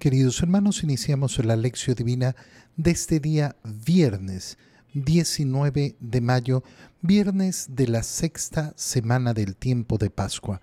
Queridos hermanos, iniciamos la lección divina de este día viernes 19 de mayo, viernes de la sexta semana del tiempo de Pascua.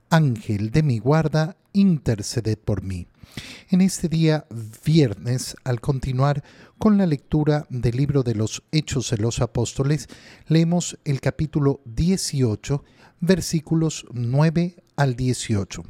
Ángel de mi guarda, interceded por mí. En este día viernes, al continuar con la lectura del libro de los Hechos de los Apóstoles, leemos el capítulo 18, versículos 9 al 18.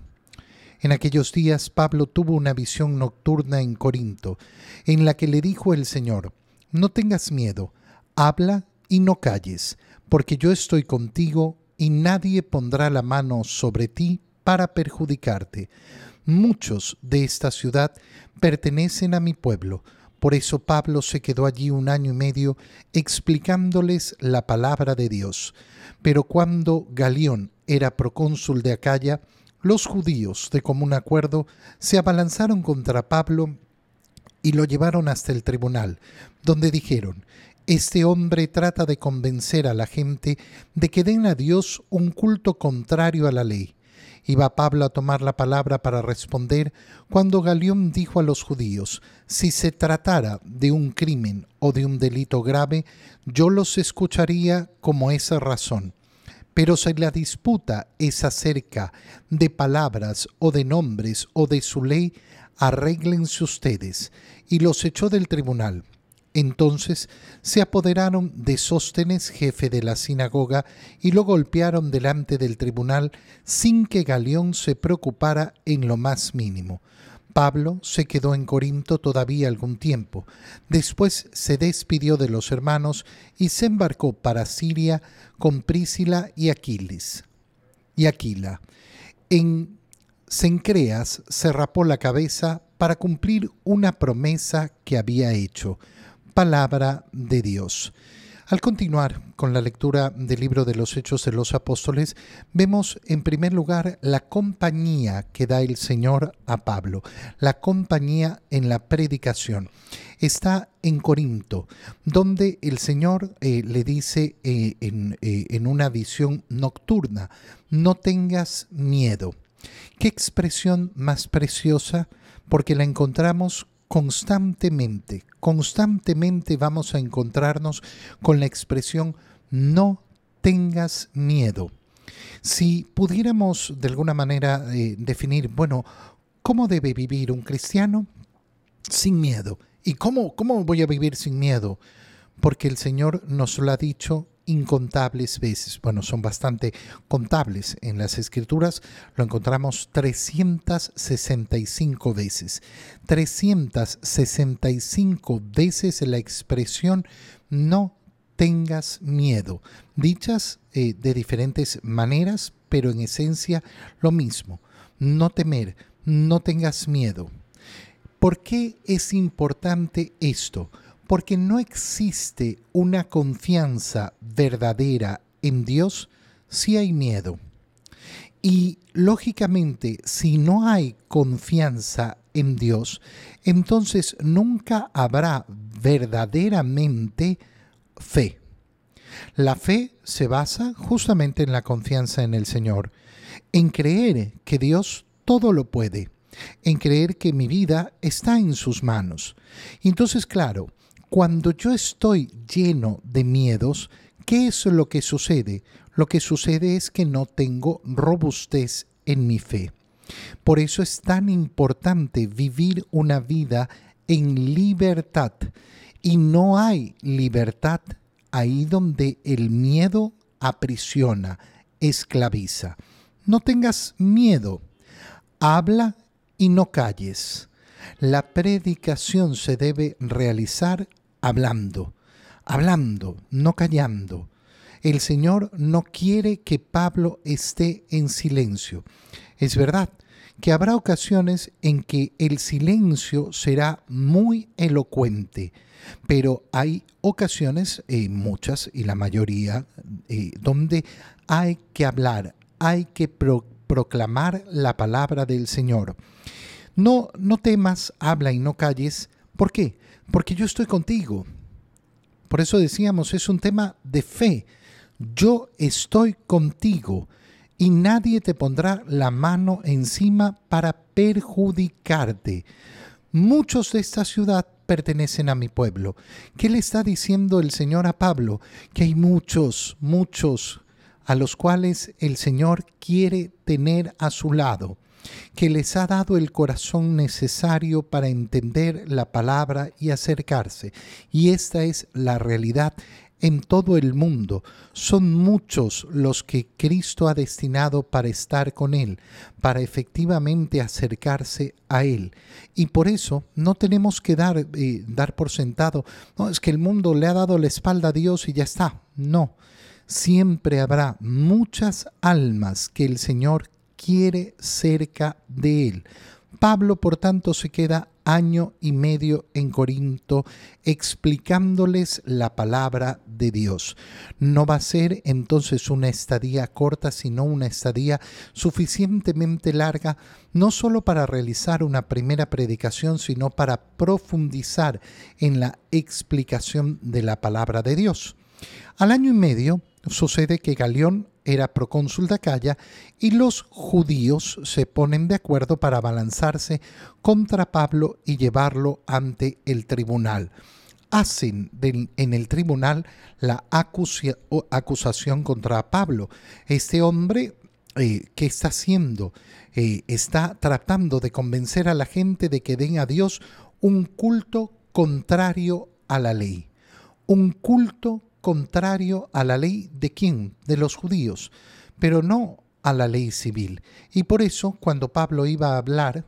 En aquellos días Pablo tuvo una visión nocturna en Corinto, en la que le dijo el Señor, No tengas miedo, habla y no calles, porque yo estoy contigo y nadie pondrá la mano sobre ti para perjudicarte. Muchos de esta ciudad pertenecen a mi pueblo, por eso Pablo se quedó allí un año y medio explicándoles la palabra de Dios. Pero cuando Galión era procónsul de Acaya, los judíos, de común acuerdo, se abalanzaron contra Pablo y lo llevaron hasta el tribunal, donde dijeron, este hombre trata de convencer a la gente de que den a Dios un culto contrario a la ley. Iba Pablo a tomar la palabra para responder cuando Galión dijo a los judíos, si se tratara de un crimen o de un delito grave, yo los escucharía como esa razón. Pero si la disputa es acerca de palabras o de nombres o de su ley, arréglense ustedes. Y los echó del tribunal. Entonces se apoderaron de Sóstenes, jefe de la sinagoga, y lo golpearon delante del tribunal sin que Galeón se preocupara en lo más mínimo. Pablo se quedó en Corinto todavía algún tiempo. Después se despidió de los hermanos y se embarcó para Siria con Prísila y Aquiles. Y Aquila. En Cencreas se rapó la cabeza para cumplir una promesa que había hecho palabra de Dios. Al continuar con la lectura del libro de los Hechos de los Apóstoles, vemos en primer lugar la compañía que da el Señor a Pablo, la compañía en la predicación. Está en Corinto, donde el Señor eh, le dice eh, en, eh, en una visión nocturna, no tengas miedo. ¿Qué expresión más preciosa? Porque la encontramos constantemente, constantemente vamos a encontrarnos con la expresión no tengas miedo. Si pudiéramos de alguna manera eh, definir, bueno, ¿cómo debe vivir un cristiano? Sin miedo. ¿Y cómo, cómo voy a vivir sin miedo? Porque el Señor nos lo ha dicho incontables veces, bueno, son bastante contables en las escrituras, lo encontramos 365 veces. 365 veces la expresión no tengas miedo, dichas eh, de diferentes maneras, pero en esencia lo mismo, no temer, no tengas miedo. ¿Por qué es importante esto? Porque no existe una confianza verdadera en Dios si hay miedo. Y lógicamente, si no hay confianza en Dios, entonces nunca habrá verdaderamente fe. La fe se basa justamente en la confianza en el Señor, en creer que Dios todo lo puede, en creer que mi vida está en sus manos. Entonces, claro, cuando yo estoy lleno de miedos, ¿qué es lo que sucede? Lo que sucede es que no tengo robustez en mi fe. Por eso es tan importante vivir una vida en libertad. Y no hay libertad ahí donde el miedo aprisiona, esclaviza. No tengas miedo. Habla y no calles. La predicación se debe realizar hablando, hablando, no callando. El Señor no quiere que Pablo esté en silencio. Es verdad que habrá ocasiones en que el silencio será muy elocuente, pero hay ocasiones, eh, muchas y la mayoría, eh, donde hay que hablar, hay que proclamar la palabra del Señor. No, no temas, habla y no calles. ¿Por qué? Porque yo estoy contigo. Por eso decíamos, es un tema de fe. Yo estoy contigo y nadie te pondrá la mano encima para perjudicarte. Muchos de esta ciudad pertenecen a mi pueblo. ¿Qué le está diciendo el Señor a Pablo? Que hay muchos, muchos a los cuales el Señor quiere tener a su lado, que les ha dado el corazón necesario para entender la palabra y acercarse. Y esta es la realidad en todo el mundo. Son muchos los que Cristo ha destinado para estar con Él, para efectivamente acercarse a Él. Y por eso no tenemos que dar, eh, dar por sentado, no, es que el mundo le ha dado la espalda a Dios y ya está. No, siempre habrá muchas almas que el Señor quiere cerca de Él. Pablo, por tanto, se queda año y medio en Corinto explicándoles la palabra de Dios. No va a ser entonces una estadía corta, sino una estadía suficientemente larga, no solo para realizar una primera predicación, sino para profundizar en la explicación de la palabra de Dios. Al año y medio sucede que Galeón era procónsul de Acaya y los judíos se ponen de acuerdo para abalanzarse contra Pablo y llevarlo ante el tribunal. Hacen en el tribunal la acusación contra Pablo. Este hombre, eh, ¿qué está haciendo? Eh, está tratando de convencer a la gente de que den a Dios un culto contrario a la ley. Un culto contrario a la ley de quién? De los judíos, pero no a la ley civil. Y por eso, cuando Pablo iba a hablar,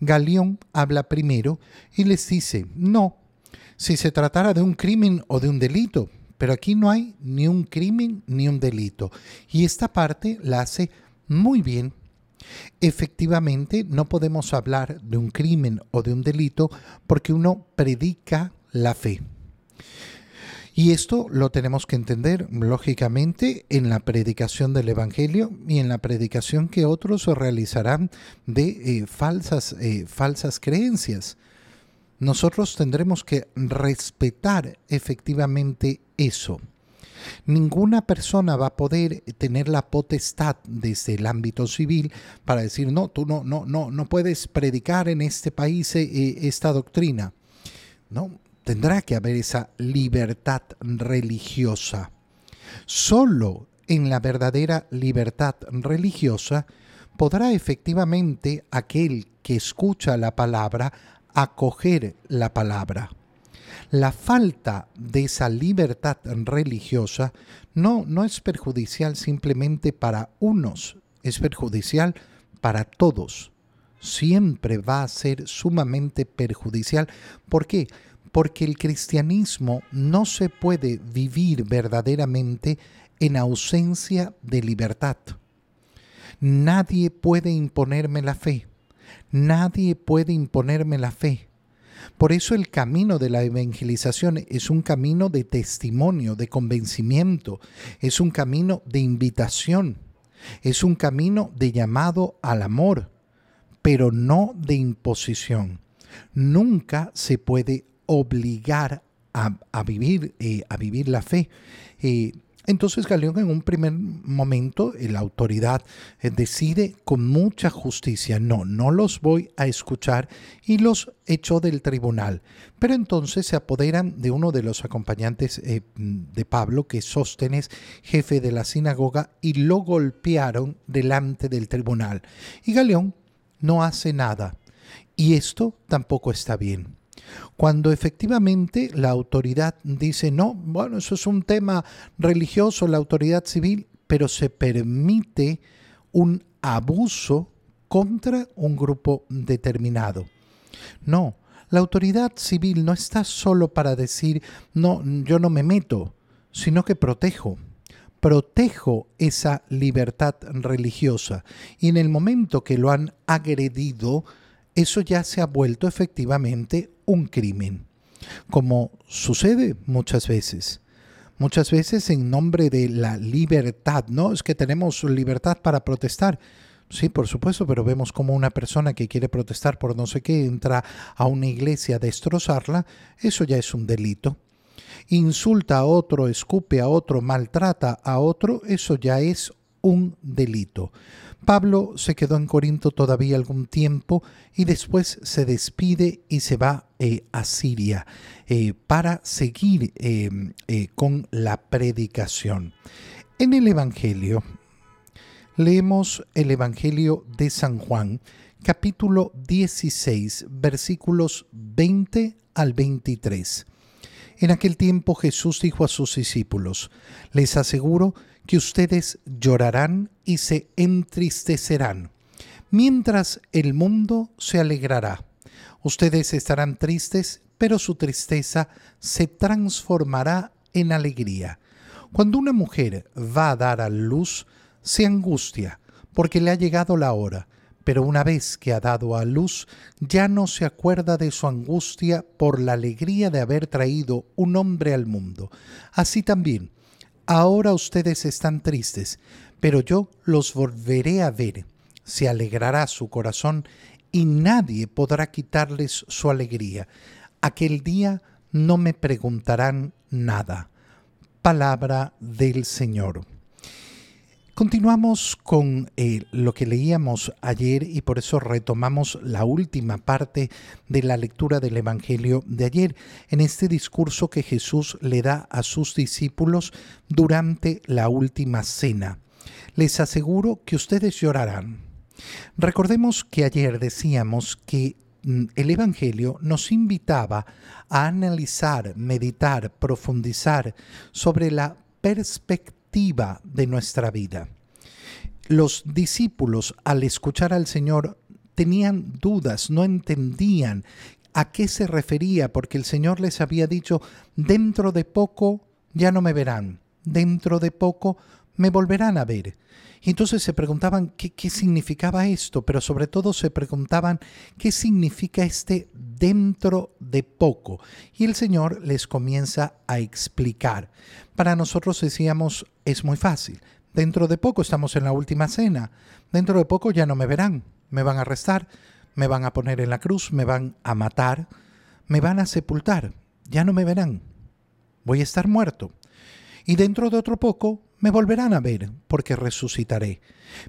Galión habla primero y les dice, no, si se tratara de un crimen o de un delito, pero aquí no hay ni un crimen ni un delito. Y esta parte la hace muy bien. Efectivamente, no podemos hablar de un crimen o de un delito porque uno predica la fe. Y esto lo tenemos que entender, lógicamente, en la predicación del Evangelio y en la predicación que otros realizarán de eh, falsas, eh, falsas creencias. Nosotros tendremos que respetar efectivamente eso. Ninguna persona va a poder tener la potestad desde el ámbito civil para decir, no, tú no, no, no, no puedes predicar en este país eh, esta doctrina. No, tendrá que haber esa libertad religiosa. Solo en la verdadera libertad religiosa podrá efectivamente aquel que escucha la palabra acoger la palabra. La falta de esa libertad religiosa no, no es perjudicial simplemente para unos, es perjudicial para todos. Siempre va a ser sumamente perjudicial. ¿Por qué? Porque el cristianismo no se puede vivir verdaderamente en ausencia de libertad. Nadie puede imponerme la fe. Nadie puede imponerme la fe. Por eso el camino de la evangelización es un camino de testimonio, de convencimiento, es un camino de invitación, es un camino de llamado al amor, pero no de imposición. Nunca se puede obligar a, vivir, eh, a vivir la fe. Eh, entonces Galeón en un primer momento, eh, la autoridad decide con mucha justicia, no, no los voy a escuchar y los echó del tribunal. Pero entonces se apoderan de uno de los acompañantes de Pablo, que es Sóstenes, jefe de la sinagoga, y lo golpearon delante del tribunal. Y Galeón no hace nada. Y esto tampoco está bien. Cuando efectivamente la autoridad dice, no, bueno, eso es un tema religioso, la autoridad civil, pero se permite un abuso contra un grupo determinado. No, la autoridad civil no está solo para decir, no, yo no me meto, sino que protejo. protejo esa libertad religiosa. Y en el momento que lo han agredido, eso ya se ha vuelto efectivamente un crimen, como sucede muchas veces. Muchas veces en nombre de la libertad, ¿no? Es que tenemos libertad para protestar. Sí, por supuesto, pero vemos como una persona que quiere protestar por no sé qué entra a una iglesia a destrozarla, eso ya es un delito. Insulta a otro, escupe a otro, maltrata a otro, eso ya es un delito. Pablo se quedó en Corinto todavía algún tiempo y después se despide y se va eh, a Siria eh, para seguir eh, con la predicación. En el Evangelio, leemos el Evangelio de San Juan, capítulo 16, versículos 20 al 23. En aquel tiempo Jesús dijo a sus discípulos, les aseguro que ustedes llorarán y se entristecerán, mientras el mundo se alegrará. Ustedes estarán tristes, pero su tristeza se transformará en alegría. Cuando una mujer va a dar a luz, se angustia, porque le ha llegado la hora, pero una vez que ha dado a luz, ya no se acuerda de su angustia por la alegría de haber traído un hombre al mundo. Así también, Ahora ustedes están tristes, pero yo los volveré a ver. Se alegrará su corazón y nadie podrá quitarles su alegría. Aquel día no me preguntarán nada. Palabra del Señor. Continuamos con eh, lo que leíamos ayer y por eso retomamos la última parte de la lectura del Evangelio de ayer, en este discurso que Jesús le da a sus discípulos durante la última cena. Les aseguro que ustedes llorarán. Recordemos que ayer decíamos que mm, el Evangelio nos invitaba a analizar, meditar, profundizar sobre la perspectiva de nuestra vida. Los discípulos al escuchar al Señor tenían dudas, no entendían a qué se refería, porque el Señor les había dicho, dentro de poco ya no me verán, dentro de poco me volverán a ver. Y entonces se preguntaban qué, qué, significaba esto, pero sobre todo se preguntaban qué significa este dentro de poco. Y el Señor les comienza a explicar. Para nosotros decíamos, es muy fácil. Dentro de poco estamos en la última cena. Dentro de poco ya no me verán. Me van a arrestar, me van a poner en la cruz, me van a matar, me van a sepultar. Ya no me verán. Voy a estar muerto. Y dentro de otro poco me volverán a ver porque resucitaré.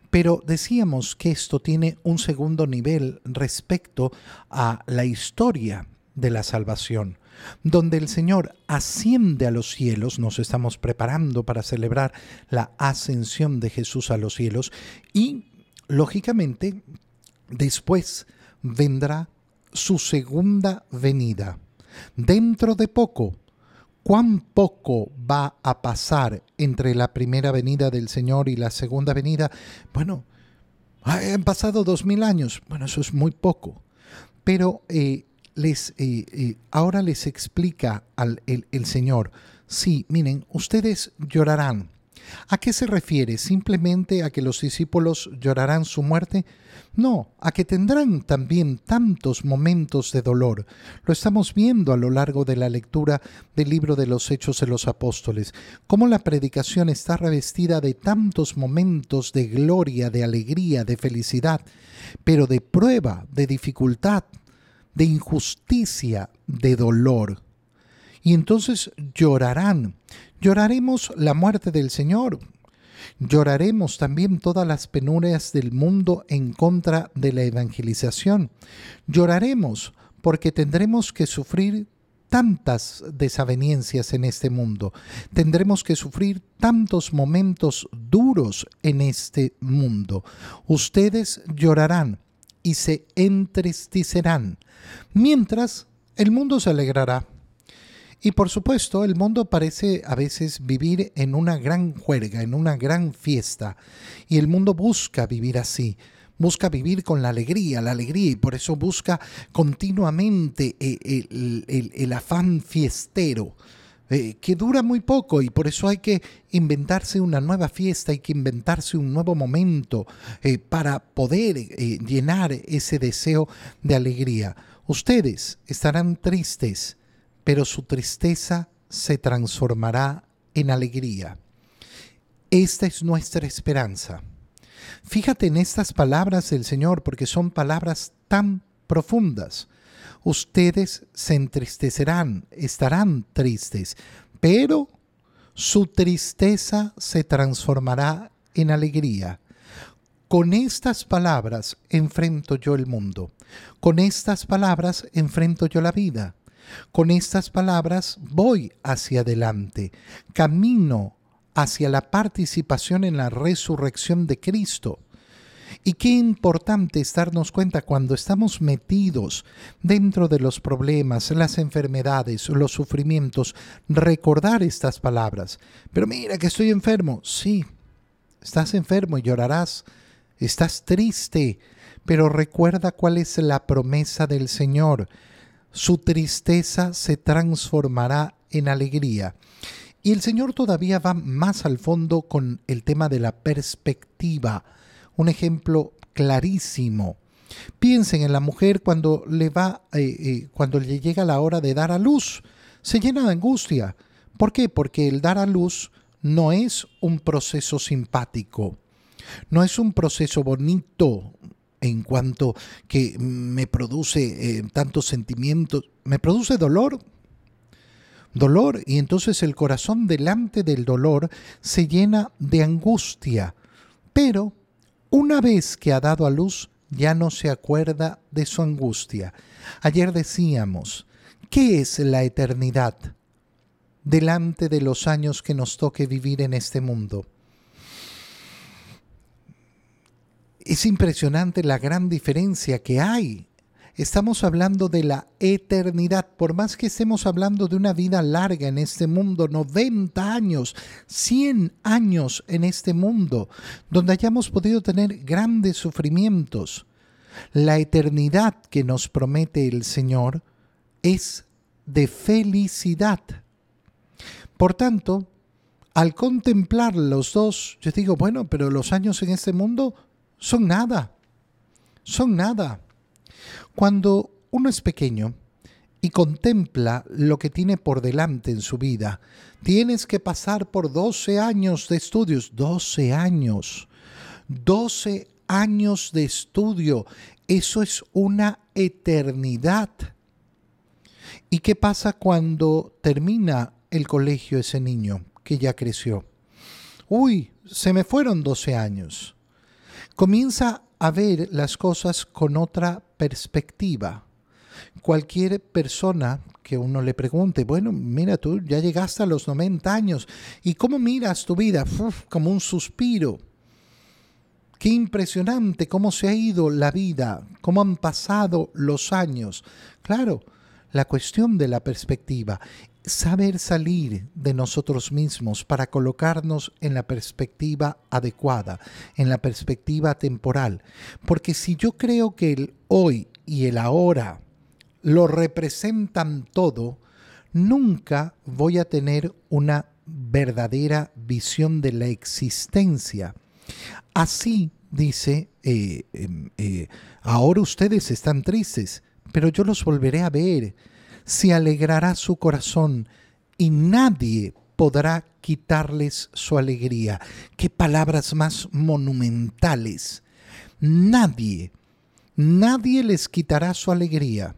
Pero decíamos que esto tiene un segundo nivel respecto a la historia de la salvación, donde el Señor asciende a los cielos, nos estamos preparando para celebrar la ascensión de Jesús a los cielos y, lógicamente, después vendrá su segunda venida. Dentro de poco, cuán poco va a pasar entre la primera venida del Señor y la segunda venida. Bueno, han pasado dos mil años. Bueno, eso es muy poco. Pero eh, les, eh, eh, ahora les explica al, el Señor, sí, miren, ustedes llorarán, ¿A qué se refiere? ¿Simplemente a que los discípulos llorarán su muerte? No, a que tendrán también tantos momentos de dolor. Lo estamos viendo a lo largo de la lectura del libro de los Hechos de los Apóstoles, cómo la predicación está revestida de tantos momentos de gloria, de alegría, de felicidad, pero de prueba, de dificultad, de injusticia, de dolor. Y entonces llorarán, Lloraremos la muerte del Señor. Lloraremos también todas las penurias del mundo en contra de la evangelización. Lloraremos porque tendremos que sufrir tantas desavenencias en este mundo. Tendremos que sufrir tantos momentos duros en este mundo. Ustedes llorarán y se entristecerán, mientras el mundo se alegrará. Y por supuesto, el mundo parece a veces vivir en una gran juerga, en una gran fiesta. Y el mundo busca vivir así, busca vivir con la alegría, la alegría, y por eso busca continuamente eh, el, afán fiestero. Eh, que dura muy poco y por eso hay que inventarse una nueva fiesta, hay que inventarse un nuevo momento eh, para poder eh, llenar ese deseo de alegría. Ustedes estarán tristes, pero su tristeza se transformará en alegría. Esta es nuestra esperanza. Fíjate en estas palabras del Señor porque son palabras tan profundas ustedes se entristecerán, estarán tristes, pero su tristeza se transformará en alegría. Con estas palabras enfrento yo el mundo. Con estas palabras enfrento yo la vida. Con estas palabras voy hacia adelante. Camino hacia la participación en la resurrección de Cristo. Y qué importante es darnos cuenta cuando estamos metidos dentro de los problemas, las enfermedades, los sufrimientos, recordar estas palabras. Pero mira que estoy enfermo. Sí, estás enfermo y llorarás. Estás triste, pero recuerda cuál es la promesa del Señor. Su tristeza se transformará en alegría. Y el Señor todavía va más al fondo con el tema de la perspectiva un ejemplo clarísimo. Piensen en la mujer cuando le va, eh, eh, cuando le llega la hora de dar a luz, se llena de angustia. ¿Por qué? Porque el dar a luz no es un proceso simpático, no es un proceso bonito en cuanto que me produce eh, tantos sentimientos, me produce dolor, dolor y entonces el corazón delante del dolor se llena de angustia, pero una vez que ha dado a luz, ya no se acuerda de su angustia. Ayer decíamos, ¿qué es la eternidad delante de los años que nos toque vivir en este mundo? Es impresionante la gran diferencia que hay Estamos hablando de la eternidad. Por más que estemos hablando de una vida larga en este mundo, 90 años, 100 años en este mundo, donde hayamos podido tener grandes sufrimientos, la eternidad que nos promete el Señor es de felicidad. Por tanto, al contemplar los dos, yo digo, bueno, pero los años en este mundo son nada, son nada. Cuando uno es pequeño y contempla lo que tiene por delante en su vida, tienes que pasar por 12 años de estudios, 12 años, 12 años de estudio, eso es una eternidad. ¿Y qué pasa cuando termina el colegio ese niño que ya creció? Uy, se me fueron 12 años. Comienza a ver las cosas con otra perspectiva. Cualquier persona que uno le pregunte, bueno, mira, tú ya llegaste a los 90 años, ¿y cómo miras tu vida? como un suspiro. Qué impresionante cómo se ha ido la vida, cómo han pasado los años. Claro, la cuestión de la perspectiva saber salir de nosotros mismos para colocarnos en la perspectiva adecuada, en la perspectiva temporal. Porque si yo creo que el hoy y el ahora lo representan todo, nunca voy a tener una verdadera visión de la existencia. Así dice, eh, em, eh, ahora ustedes están tristes, pero yo los volveré a ver se alegrará su corazón y nadie podrá quitarles su alegría. Qué palabras más monumentales. Nadie, nadie les quitará su alegría.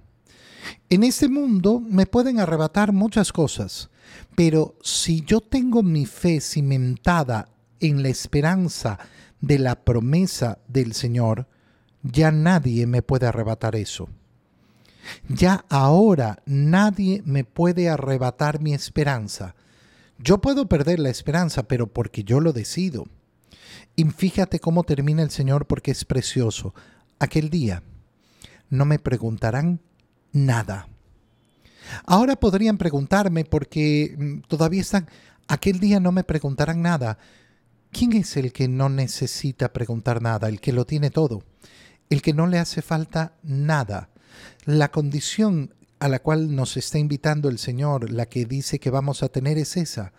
En este mundo me pueden arrebatar muchas cosas, pero si yo tengo mi fe cimentada en la esperanza de la promesa del Señor, ya nadie me puede arrebatar eso. Ya ahora nadie me puede arrebatar mi esperanza. Yo puedo perder la esperanza, pero porque yo lo decido. Y fíjate cómo termina el Señor porque es precioso. Aquel día no me preguntarán nada. Ahora podrían preguntarme porque mm, todavía están... Aquel día no me preguntarán nada. ¿Quién es el que no necesita preguntar nada? El que lo tiene todo. El que no le hace falta nada la condición a la cual nos está invitando el Señor, la que dice que vamos a tener es esa,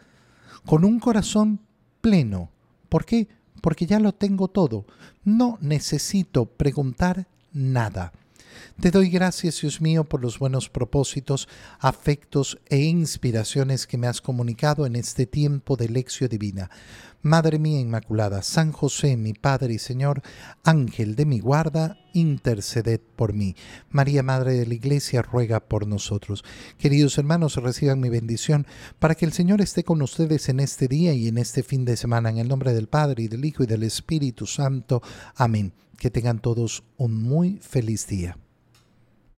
con un corazón pleno. ¿Por qué? Porque ya lo tengo todo. No necesito preguntar nada. Te doy gracias, Dios mío, por los buenos propósitos, afectos e inspiraciones que me has comunicado en este tiempo de lección divina. Madre mía Inmaculada, San José, mi Padre y Señor, Ángel de mi guarda, interceded por mí. María, Madre de la Iglesia, ruega por nosotros. Queridos hermanos, reciban mi bendición para que el Señor esté con ustedes en este día y en este fin de semana. En el nombre del Padre, y del Hijo, y del Espíritu Santo. Amén. Que tengan todos un muy feliz día.